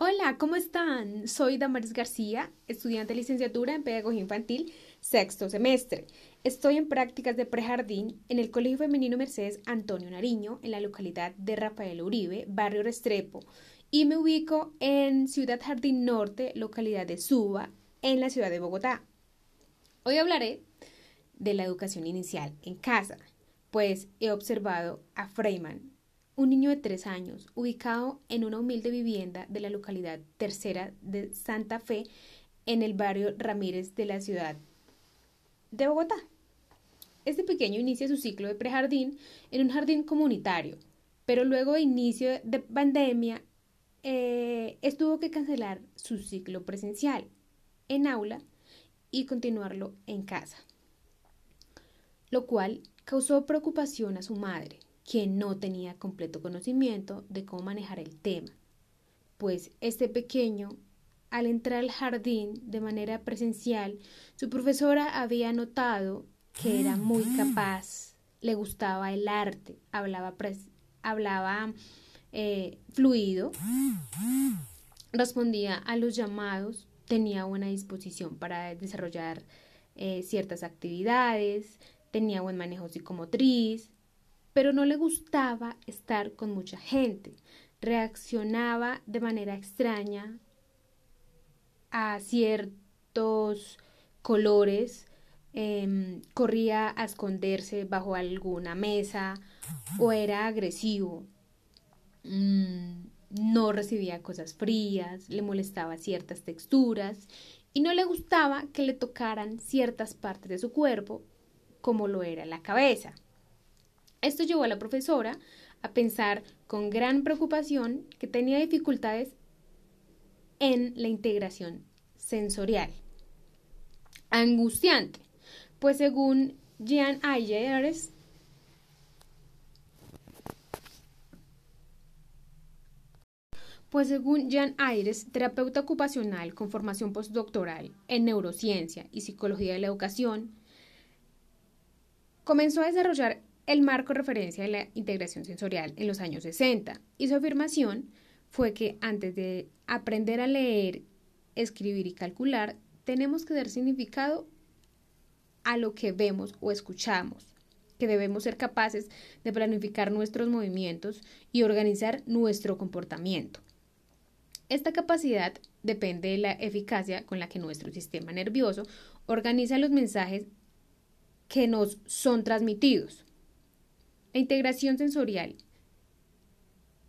Hola, ¿cómo están? Soy Damaris García, estudiante de licenciatura en Pedagogía Infantil, sexto semestre. Estoy en prácticas de prejardín en el Colegio Femenino Mercedes Antonio Nariño, en la localidad de Rafael Uribe, barrio Restrepo, y me ubico en Ciudad Jardín Norte, localidad de Suba, en la ciudad de Bogotá. Hoy hablaré de la educación inicial en casa, pues he observado a Freeman, un niño de tres años, ubicado en una humilde vivienda de la localidad tercera de Santa Fe, en el barrio Ramírez de la ciudad de Bogotá. Este pequeño inicia su ciclo de prejardín en un jardín comunitario, pero luego de inicio de pandemia eh, estuvo que cancelar su ciclo presencial en aula y continuarlo en casa, lo cual causó preocupación a su madre, quien no tenía completo conocimiento de cómo manejar el tema, pues este pequeño, al entrar al jardín de manera presencial, su profesora había notado que era muy capaz, le gustaba el arte, hablaba, hablaba eh, fluido, respondía a los llamados, tenía buena disposición para desarrollar eh, ciertas actividades, tenía buen manejo psicomotriz, pero no le gustaba estar con mucha gente. Reaccionaba de manera extraña a ciertos colores, em, corría a esconderse bajo alguna mesa o era agresivo. Mm, no recibía cosas frías, le molestaba ciertas texturas y no le gustaba que le tocaran ciertas partes de su cuerpo, como lo era la cabeza. Esto llevó a la profesora a pensar con gran preocupación que tenía dificultades en la integración sensorial. Angustiante, pues según Jean Ayers, Pues según Jean Ayres, terapeuta ocupacional con formación postdoctoral en neurociencia y psicología de la educación, comenzó a desarrollar el marco referencia de la integración sensorial en los años 60 y su afirmación fue que antes de aprender a leer, escribir y calcular, tenemos que dar significado a lo que vemos o escuchamos, que debemos ser capaces de planificar nuestros movimientos y organizar nuestro comportamiento. Esta capacidad depende de la eficacia con la que nuestro sistema nervioso organiza los mensajes que nos son transmitidos. La integración sensorial,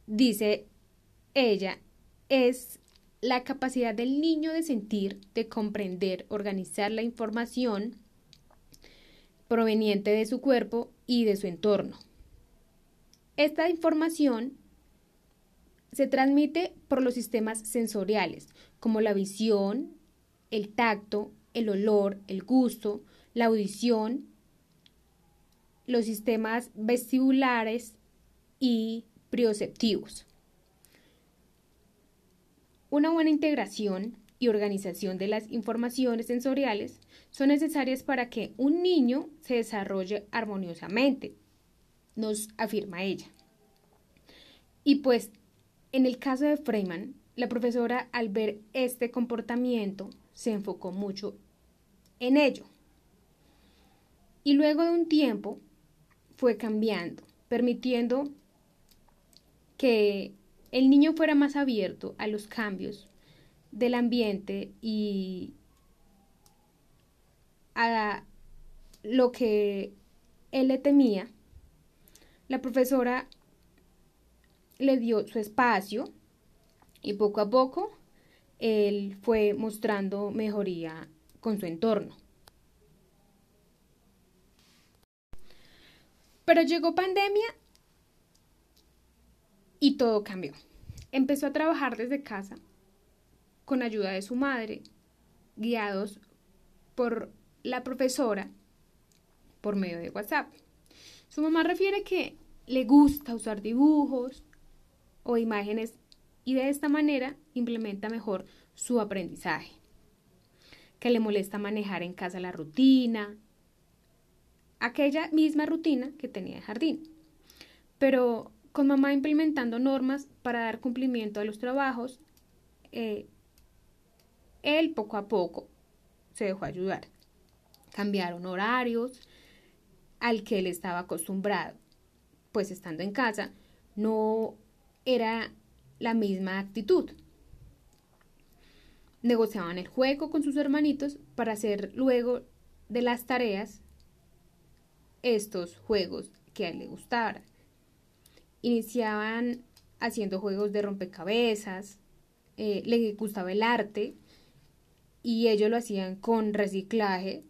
dice ella, es la capacidad del niño de sentir, de comprender, organizar la información proveniente de su cuerpo y de su entorno. Esta información se transmite por los sistemas sensoriales, como la visión, el tacto, el olor, el gusto, la audición, los sistemas vestibulares y prioceptivos. Una buena integración y organización de las informaciones sensoriales son necesarias para que un niño se desarrolle armoniosamente, nos afirma ella. Y pues, en el caso de Freeman, la profesora al ver este comportamiento se enfocó mucho en ello. Y luego de un tiempo fue cambiando, permitiendo que el niño fuera más abierto a los cambios del ambiente y a lo que él le temía, la profesora le dio su espacio y poco a poco él fue mostrando mejoría con su entorno. Pero llegó pandemia y todo cambió. Empezó a trabajar desde casa con ayuda de su madre, guiados por la profesora por medio de WhatsApp. Su mamá refiere que le gusta usar dibujos o imágenes y de esta manera implementa mejor su aprendizaje. Que le molesta manejar en casa la rutina, aquella misma rutina que tenía de jardín. Pero con mamá implementando normas para dar cumplimiento a los trabajos eh, él poco a poco se dejó ayudar. Cambiaron horarios al que él estaba acostumbrado, pues estando en casa no era la misma actitud. Negociaban el juego con sus hermanitos para hacer luego de las tareas estos juegos que a él le gustaban. Iniciaban haciendo juegos de rompecabezas, eh, le gustaba el arte y ellos lo hacían con reciclaje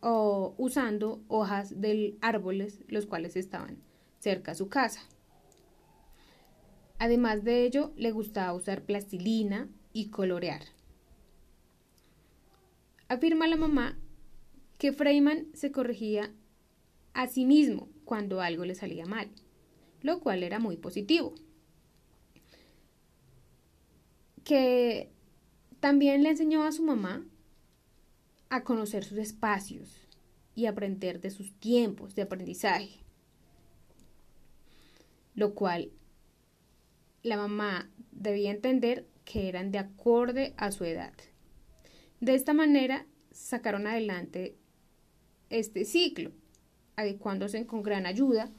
o usando hojas de árboles los cuales estaban cerca a su casa. Además de ello, le gustaba usar plastilina y colorear. Afirma la mamá que Freeman se corregía a sí mismo cuando algo le salía mal, lo cual era muy positivo. Que también le enseñó a su mamá a conocer sus espacios y aprender de sus tiempos de aprendizaje, lo cual la mamá debía entender que eran de acorde a su edad. De esta manera sacaron adelante este ciclo, adecuándose con gran ayuda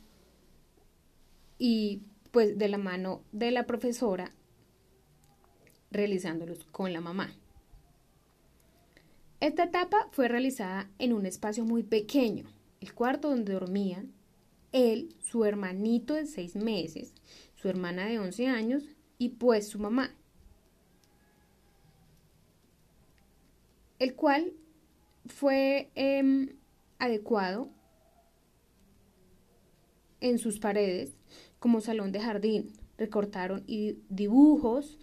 y pues de la mano de la profesora realizándolos con la mamá. Esta etapa fue realizada en un espacio muy pequeño, el cuarto donde dormían él, su hermanito de seis meses, su hermana de 11 años y pues su mamá. El cual fue em, adecuado en sus paredes como salón de jardín. Recortaron y dibujos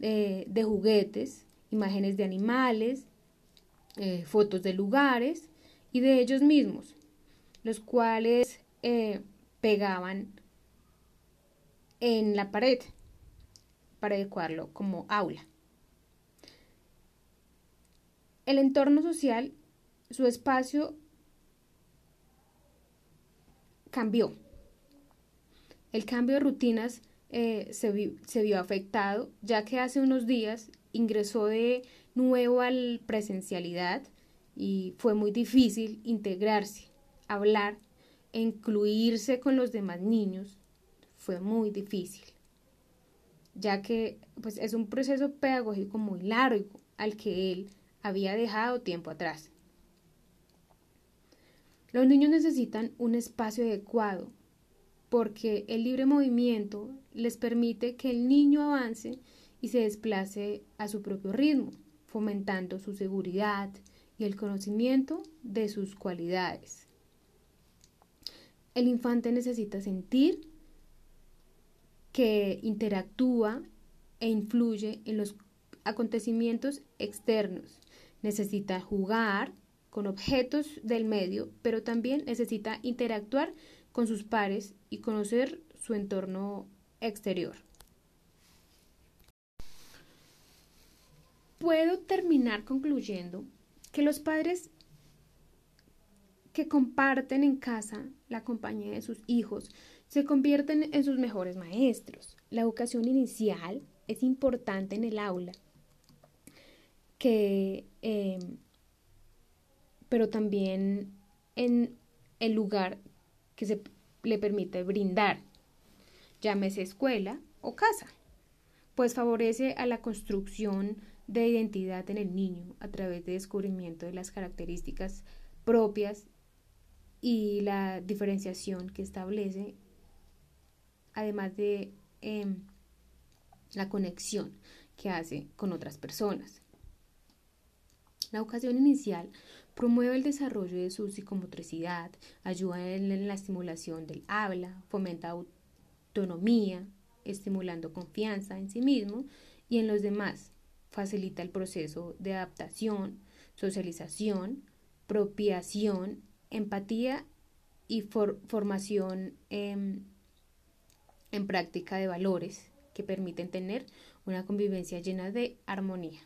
eh, de juguetes, imágenes de animales, eh, fotos de lugares y de ellos mismos, los cuales eh, pegaban en la pared para adecuarlo como aula. El entorno social, su espacio cambió. El cambio de rutinas eh, se, vio afectado ya que hace unos días ingresó de nuevo a la presencialidad y fue muy difícil integrarse, hablar e incluirse con los demás niños fue muy difícil, ya que pues, es un proceso pedagógico muy largo al que él había dejado tiempo atrás. Los niños necesitan un espacio adecuado porque el libre movimiento les permite que el niño avance y se desplace a su propio ritmo, fomentando su seguridad y el conocimiento de sus cualidades. El infante necesita sentir que interactúa e influye en los acontecimientos externos. Necesita jugar con objetos del medio, pero también necesita interactuar con sus pares y conocer su entorno exterior. Puedo terminar concluyendo que los padres que comparten en casa la compañía de sus hijos se convierten en sus mejores maestros. La educación inicial es importante en el aula, que, em, pero también en el lugar que se le permite brindar, llámese escuela o casa, pues favorece a la construcción de identidad en el niño a través de descubrimiento de las características propias y la diferenciación que establece además de em, la conexión que hace con otras personas. La educación inicial promueve el desarrollo de su psicomotricidad, ayuda en la estimulación del habla, fomenta autonomía, estimulando confianza en sí mismo y en los demás, facilita el proceso de adaptación, socialización, propiación, empatía y formación em, en práctica de valores que permiten tener una convivencia llena de armonía.